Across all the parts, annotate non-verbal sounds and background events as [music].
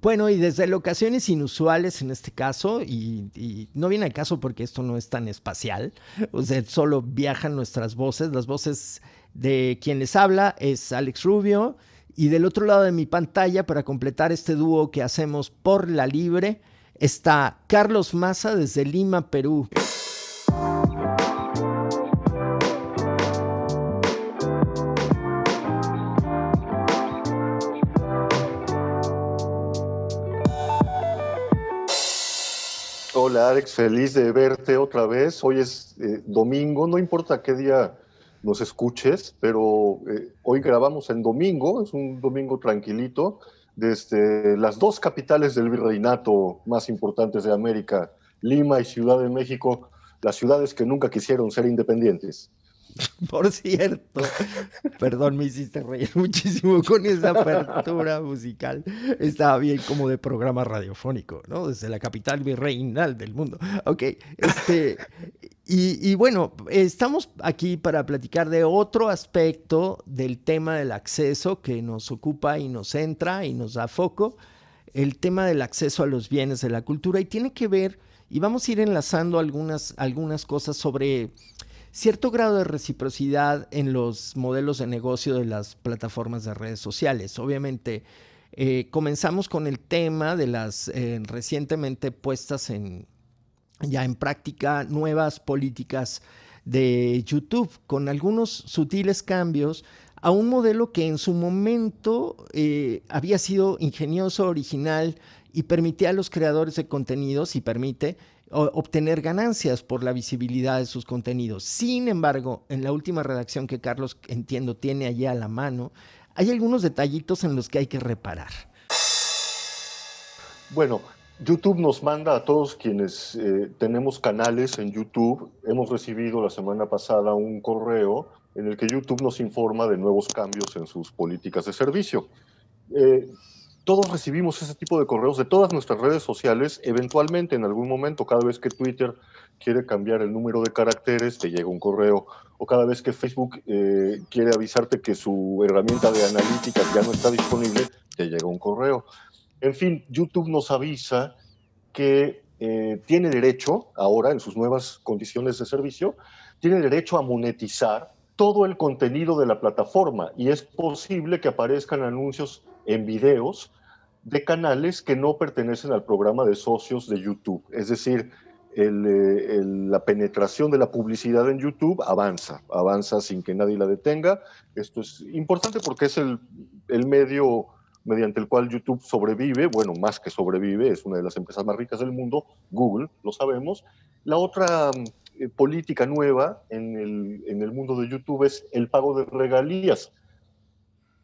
Bueno, y desde locaciones inusuales en este caso, y, no viene al caso porque esto no es tan espacial, o sea, solo viajan nuestras voces, las voces de quien les habla es Alex Rubio, y del otro lado de mi pantalla, para completar este dúo que hacemos por la libre, está Carlos Maza desde Lima, Perú. Hola Alex, feliz de verte otra vez. Hoy es eh, domingo, no importa qué día nos escuches, pero eh, hoy grabamos en domingo, es un domingo tranquilito, desde las dos capitales del virreinato más importantes de América, Lima y Ciudad de México, las ciudades que nunca quisieron ser independientes. [laughs] Por cierto, perdón, me hiciste reír [laughs] muchísimo con esa apertura musical. Estaba bien como de programa radiofónico, ¿no? Desde la capital virreinal del mundo. Ok, este, y, bueno, estamos aquí para platicar de otro aspecto del tema del acceso que nos ocupa y nos entra y nos da foco, el tema del acceso a los bienes de la cultura y tiene que ver, y vamos a ir enlazando algunas, algunas cosas sobre cierto grado de reciprocidad en los modelos de negocio de las plataformas de redes sociales. Obviamente, eh, comenzamos con el tema de las eh, recientemente puestas en ya en práctica nuevas políticas de YouTube con algunos sutiles cambios a un modelo que en su momento eh, había sido ingenioso, original y permitía a los creadores de contenidos y permite obtener ganancias por la visibilidad de sus contenidos. Sin embargo, en la última redacción que Carlos, entiendo, tiene allá a la mano, hay algunos detallitos en los que hay que reparar. Bueno, YouTube nos manda a todos quienes eh, tenemos canales en YouTube. Hemos recibido la semana pasada un correo en el que YouTube nos informa de nuevos cambios en sus políticas de servicio. Eh, todos recibimos ese tipo de correos de todas nuestras redes sociales. Eventualmente, en algún momento, cada vez que Twitter quiere cambiar el número de caracteres, te llega un correo. O cada vez que Facebook eh, quiere avisarte que su herramienta de analítica ya no está disponible, te llega un correo. En fin, YouTube nos avisa que eh, tiene derecho, ahora en sus nuevas condiciones de servicio, tiene derecho a monetizar todo el contenido de la plataforma y es posible que aparezcan anuncios en videos de canales que no pertenecen al programa de socios de YouTube. Es decir, eh, la penetración de la publicidad en YouTube avanza, avanza sin que nadie la detenga. Esto es importante porque es el, medio mediante el cual YouTube sobrevive, bueno, más que sobrevive, es una de las empresas más ricas del mundo, Google, lo sabemos. La otra eh, política nueva en el mundo de YouTube es el pago de regalías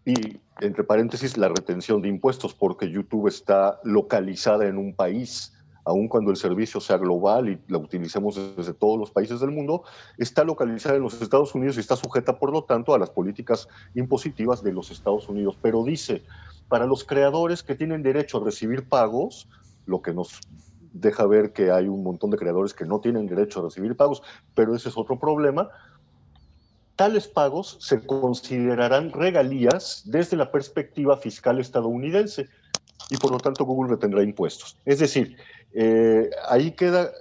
y entre paréntesis, la retención de impuestos, porque YouTube está localizada en un país, aun cuando el servicio sea global y la utilicemos desde todos los países del mundo, está localizada en los Estados Unidos y está sujeta, por lo tanto, a las políticas impositivas de los Estados Unidos. Pero dice, para los creadores que tienen derecho a recibir pagos, lo que nos deja ver que hay un montón de creadores que no tienen derecho a recibir pagos, pero ese es otro problema, tales pagos se considerarán regalías desde la perspectiva fiscal estadounidense y por lo tanto Google retendrá impuestos. Es decir, eh, ahí queda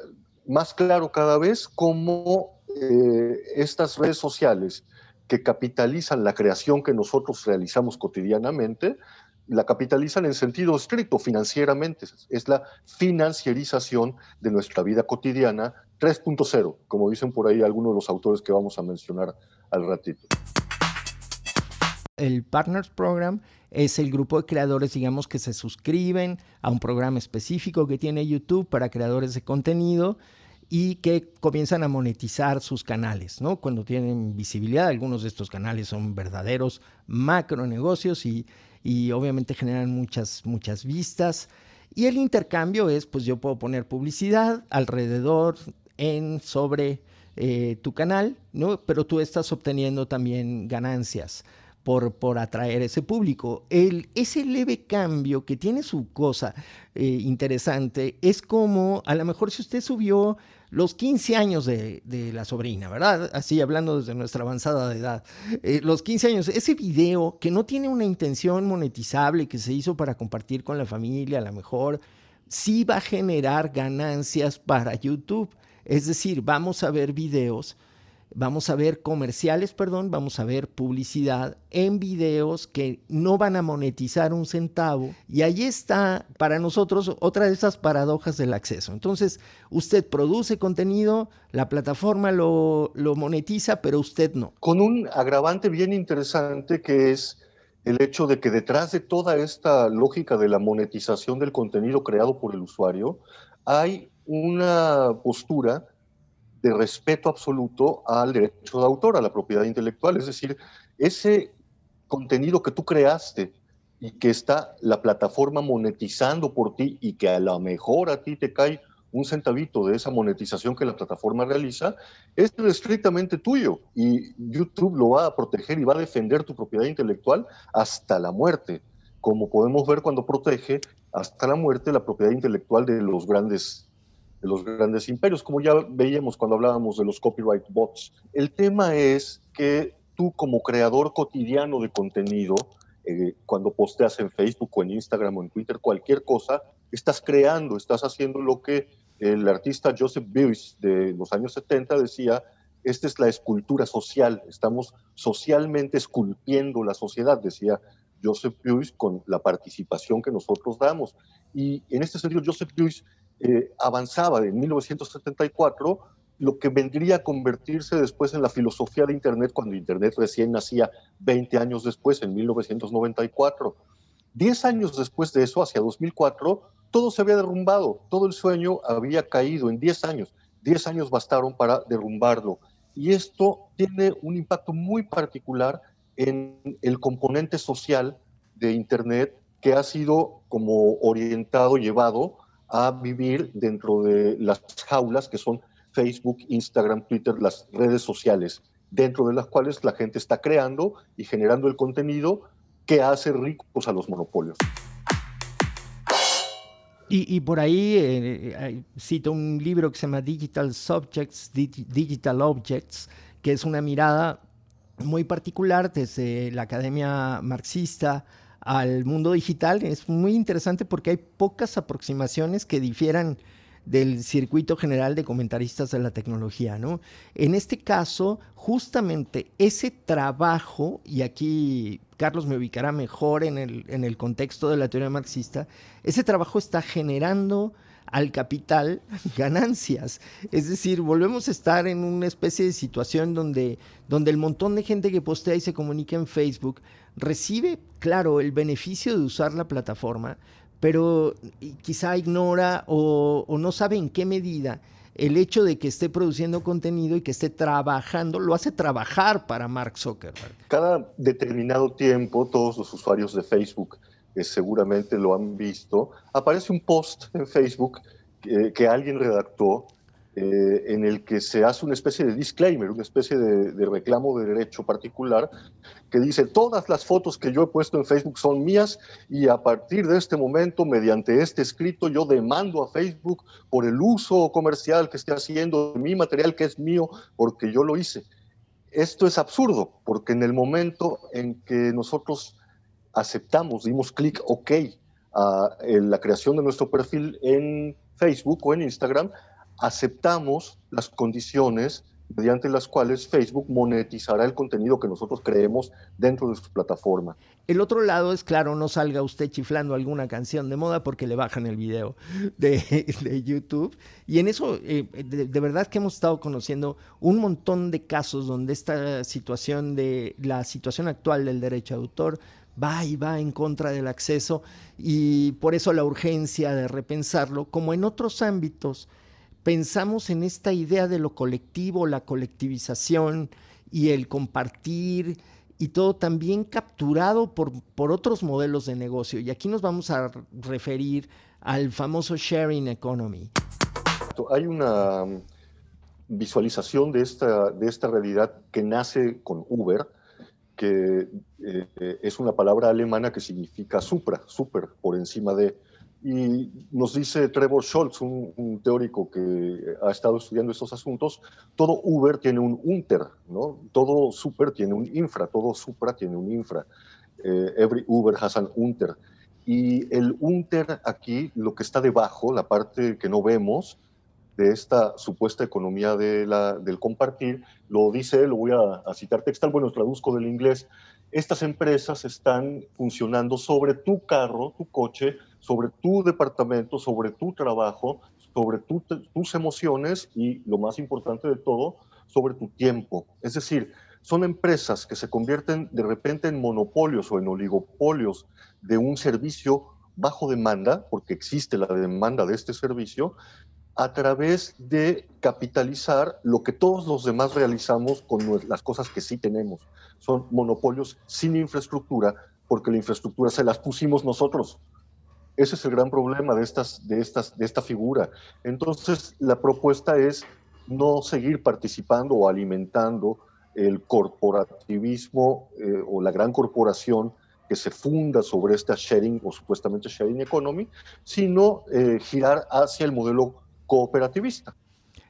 más claro cada vez cómo eh, estas redes sociales que capitalizan la creación que nosotros realizamos cotidianamente, la capitalizan en sentido estricto financieramente. Es la financiarización de nuestra vida cotidiana 3.0, como dicen por ahí algunos de los autores que vamos a mencionar al ratito. El Partners Program es el grupo de creadores, digamos, que se suscriben a un programa específico que tiene YouTube para creadores de contenido y que comienzan a monetizar sus canales, ¿no? Cuando tienen visibilidad, algunos de estos canales son verdaderos macro negocios y, y obviamente generan muchas, muchas vistas. Y el intercambio es, pues yo puedo poner publicidad alrededor en, sobre eh, tu canal, ¿no? Pero tú estás obteniendo también ganancias por, por atraer ese público. Ese leve cambio que tiene su cosa eh, interesante es como, a lo mejor si usted subió los 15 años de, la sobrina, ¿verdad? Así hablando desde nuestra avanzada edad. Eh, los 15 años, ese video que no tiene una intención monetizable, que se hizo para compartir con la familia, a lo mejor sí va a generar ganancias para YouTube. Es decir, vamos a ver videos vamos a ver comerciales, perdón, vamos a ver publicidad en videos que no van a monetizar un centavo. Y ahí está para nosotros otra de esas paradojas del acceso. Entonces, usted produce contenido, la plataforma lo, lo monetiza, pero usted no. Con un agravante bien interesante que es el hecho de que detrás de toda esta lógica de la monetización del contenido creado por el usuario, hay una postura de respeto absoluto al derecho de autor, a la propiedad intelectual. Es decir, ese contenido que tú creaste y que está la plataforma monetizando por ti y que a lo mejor a ti te cae un centavito de esa monetización que la plataforma realiza, es estrictamente tuyo y YouTube lo va a proteger y va a defender tu propiedad intelectual hasta la muerte, como podemos ver cuando protege hasta la muerte la propiedad intelectual de los grandes de los grandes imperios, como ya veíamos cuando hablábamos de los copyright bots. El tema es que tú como creador cotidiano de contenido, eh, cuando posteas en Facebook o en Instagram o en Twitter cualquier cosa, estás creando, estás haciendo lo que el artista Joseph Beuys de los años 70 decía, esta es la escultura social, estamos socialmente esculpiendo la sociedad, decía Joseph Beuys con la participación que nosotros damos. Y en este sentido, Joseph Beuys eh, avanzaba en 1974 lo que vendría a convertirse después en la filosofía de Internet cuando Internet recién nacía 20 años después, en 1994. Diez años después de eso, hacia 2004, todo se había derrumbado, todo el sueño había caído en 10 años. 10 años bastaron para derrumbarlo. Y esto tiene un impacto muy particular en el componente social de Internet que ha sido como orientado, llevado a vivir dentro de las jaulas que son Facebook, Instagram, Twitter, las redes sociales, dentro de las cuales la gente está creando y generando el contenido que hace ricos a los monopolios. Y, por ahí eh, eh, cito un libro que se llama Digital Subjects, Digital Objects, que es una mirada muy particular desde la academia marxista al mundo digital. Es muy interesante porque hay pocas aproximaciones que difieran del circuito general de comentaristas de la tecnología, ¿no? En este caso, justamente ese trabajo, y aquí Carlos me ubicará mejor en el, en el contexto de la teoría marxista, ese trabajo está generando al capital [laughs] ganancias. Es decir, volvemos a estar en una especie de situación donde, donde el montón de gente que postea y se comunica en Facebook recibe, claro, el beneficio de usar la plataforma, pero quizá ignora o, o no sabe en qué medida el hecho de que esté produciendo contenido y que esté trabajando, lo hace trabajar para Mark Zuckerberg. Cada determinado tiempo, todos los usuarios de Facebook que seguramente lo han visto, aparece un post en Facebook que, alguien redactó eh, en el que se hace una especie de disclaimer, una especie de, reclamo de derecho particular, que dice, todas las fotos que yo he puesto en Facebook son mías y a partir de este momento, mediante este escrito, yo demando a Facebook por el uso comercial que esté haciendo de mi material que es mío porque yo lo hice. Esto es absurdo, porque en el momento en que nosotros aceptamos, dimos clic OK a la creación de nuestro perfil en Facebook o en Instagram, aceptamos las condiciones mediante las cuales Facebook monetizará el contenido que nosotros creemos dentro de su plataforma. El otro lado es, claro, no salga usted chiflando alguna canción de moda porque le bajan el video de, [laughs] YouTube. Y en eso, eh, de, de, verdad que hemos estado conociendo un montón de casos donde esta situación de la situación actual del derecho de autor va y va en contra del acceso y por eso la urgencia de repensarlo, como en otros ámbitos, pensamos en esta idea de lo colectivo, la colectivización y el compartir y todo también capturado por, por otros modelos de negocio. Y aquí nos vamos a referir al famoso sharing economy. Hay una visualización de esta, de esta realidad que nace con Uber, que eh, es una palabra alemana que significa supra, super, por encima de. Y nos dice Trevor Scholz, un, teórico que ha estado estudiando estos asuntos, todo Uber tiene un unter, ¿no? Todo super tiene un infra, todo supra tiene un infra. Eh, every Uber has an unter. Y el unter aquí, lo que está debajo, la parte que no vemos, de esta supuesta economía de del compartir, lo dice, lo voy a, citar textual, bueno, traduzco del inglés, estas empresas están funcionando sobre tu carro, tu coche, sobre tu departamento, sobre tu trabajo, sobre tus emociones y, lo más importante de todo, sobre tu tiempo. Es decir, son empresas que se convierten de repente en monopolios o en oligopolios de un servicio bajo demanda, porque existe la demanda de este servicio, a través de capitalizar lo que todos los demás realizamos con las cosas que sí tenemos. Son monopolios sin infraestructura, porque la infraestructura se las pusimos nosotros. Ese es el gran problema de, estas, de, estas, de esta figura. Entonces, la propuesta es no seguir participando o alimentando el corporativismo eh, o la gran corporación que se funda sobre esta sharing o supuestamente sharing economy, sino eh, girar hacia el modelo cooperativista.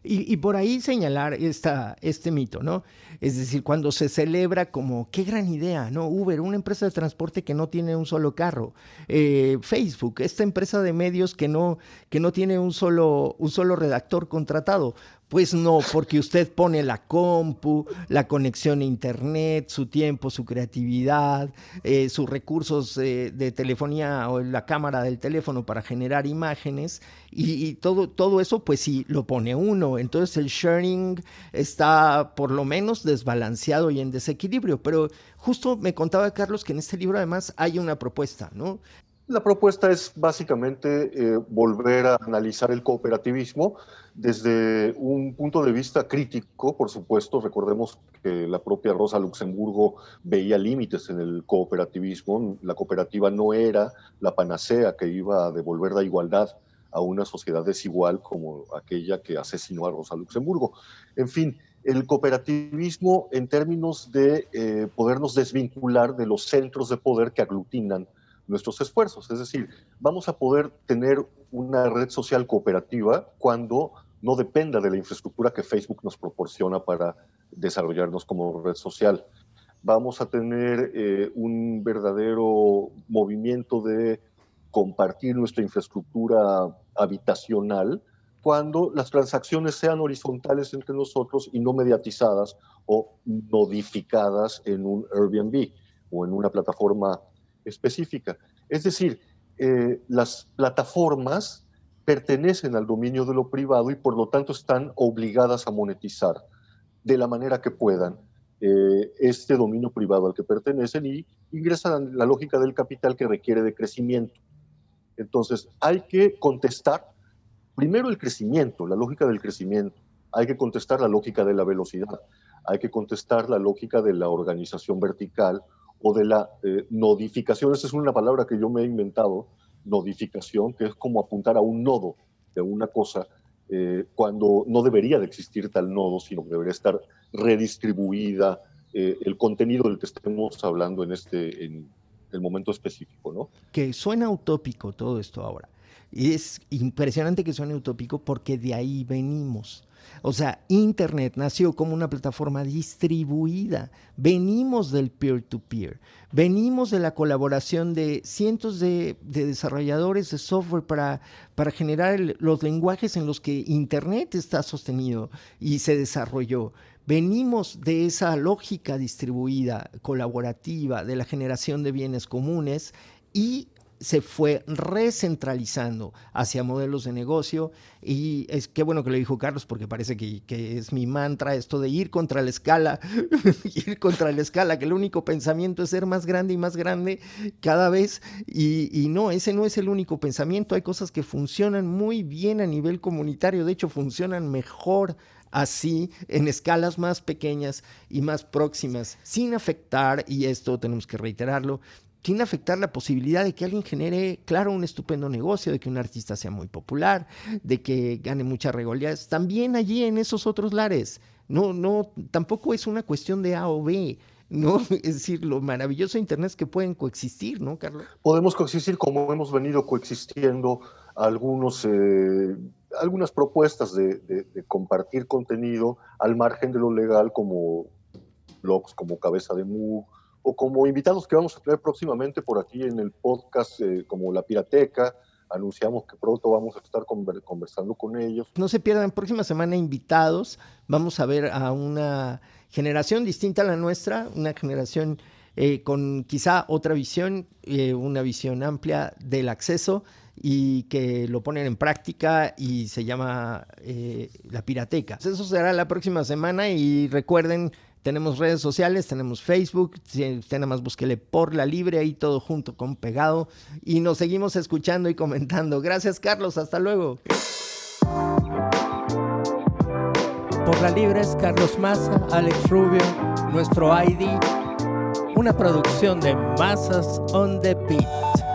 Y, por ahí señalar este mito, ¿no? Es decir, cuando se celebra como, qué gran idea, ¿no? Uber, una empresa de transporte que no tiene un solo carro. Eh, Facebook, esta empresa de medios que no, que no tiene un solo, un solo redactor contratado. Pues no, porque usted pone la compu, la conexión a internet, su tiempo, su creatividad, eh, sus recursos eh, de telefonía o la cámara del teléfono para generar imágenes y, todo, todo eso pues sí lo pone uno. Entonces el sharing está por lo menos desbalanceado y en desequilibrio. Pero justo me contaba Carlos que en este libro además hay una propuesta, ¿no? La propuesta es básicamente eh, volver a analizar el cooperativismo desde un punto de vista crítico, por supuesto. Recordemos que la propia Rosa Luxemburgo veía límites en el cooperativismo. La cooperativa no era la panacea que iba a devolver la igualdad a una sociedad desigual como aquella que asesinó a Rosa Luxemburgo. En fin, el cooperativismo en términos de eh, podernos desvincular de los centros de poder que aglutinan nuestros esfuerzos. Es decir, vamos a poder tener una red social cooperativa cuando no dependa de la infraestructura que Facebook nos proporciona para desarrollarnos como red social. Vamos a tener eh, un verdadero movimiento de compartir nuestra infraestructura habitacional cuando las transacciones sean horizontales entre nosotros y no mediatizadas o modificadas en un Airbnb o en una plataforma específica. Es decir, eh, las plataformas pertenecen al dominio de lo privado y por lo tanto están obligadas a monetizar de la manera que puedan eh, este dominio privado al que pertenecen y ingresan a la lógica del capital que requiere de crecimiento. Entonces, hay que contestar primero el crecimiento, la lógica del crecimiento. Hay que contestar la lógica de la velocidad. Hay que contestar la lógica de la organización vertical o de la eh, nodificación. Esa es una palabra que yo me he inventado, nodificación, que es como apuntar a un nodo de una cosa eh, cuando no debería de existir tal nodo, sino que debería estar redistribuida eh, el contenido del que estemos hablando en este en el momento específico, ¿no? Que suena utópico todo esto ahora. Y es impresionante que suene utópico porque de ahí venimos. O sea, Internet nació como una plataforma distribuida. Venimos del peer-to-peer. Venimos de la colaboración de cientos de, desarrolladores de software para, para generar los lenguajes en los que Internet está sostenido y se desarrolló. Venimos de esa lógica distribuida, colaborativa, de la generación de bienes comunes y se fue recentralizando hacia modelos de negocio. Y es qué bueno que lo dijo Carlos porque parece que, es mi mantra esto de ir contra la escala, [laughs] ir contra la escala, que el único pensamiento es ser más grande y más grande cada vez. Y, y no, ese no es el único pensamiento, hay cosas que funcionan muy bien a nivel comunitario, de hecho funcionan mejor así en escalas más pequeñas y más próximas, sin afectar, y esto tenemos que reiterarlo, sin afectar la posibilidad de que alguien genere, claro, un estupendo negocio, de que un artista sea muy popular, de que gane muchas regalías, también allí en esos otros lares. No, no, tampoco es una cuestión de A o B. ¿no? [laughs] Es decir, lo maravilloso de Internet es que pueden coexistir, ¿no, Carlos? Podemos coexistir como hemos venido coexistiendo algunos, eh, algunas propuestas de, compartir contenido al margen de lo legal como blogs, como Cabeza de Mu, o como invitados que vamos a tener próximamente por aquí en el podcast, eh, como La Pirateca, anunciamos que pronto vamos a estar conversando con ellos. No se pierdan, próxima semana invitados, vamos a ver a una generación distinta a la nuestra, una generación eh, con quizá otra visión, eh, una visión amplia del acceso y que lo ponen en práctica y se llama la pirateca. Eso será la próxima semana y recuerden tenemos redes sociales, tenemos Facebook, nada más búsquele por la libre, ahí todo junto con pegado. Y nos seguimos escuchando y comentando. Gracias, Carlos. Hasta luego. Por la libre es Carlos Maza, Alex Rubio, nuestro ID. Una producción de Masas on the Beat.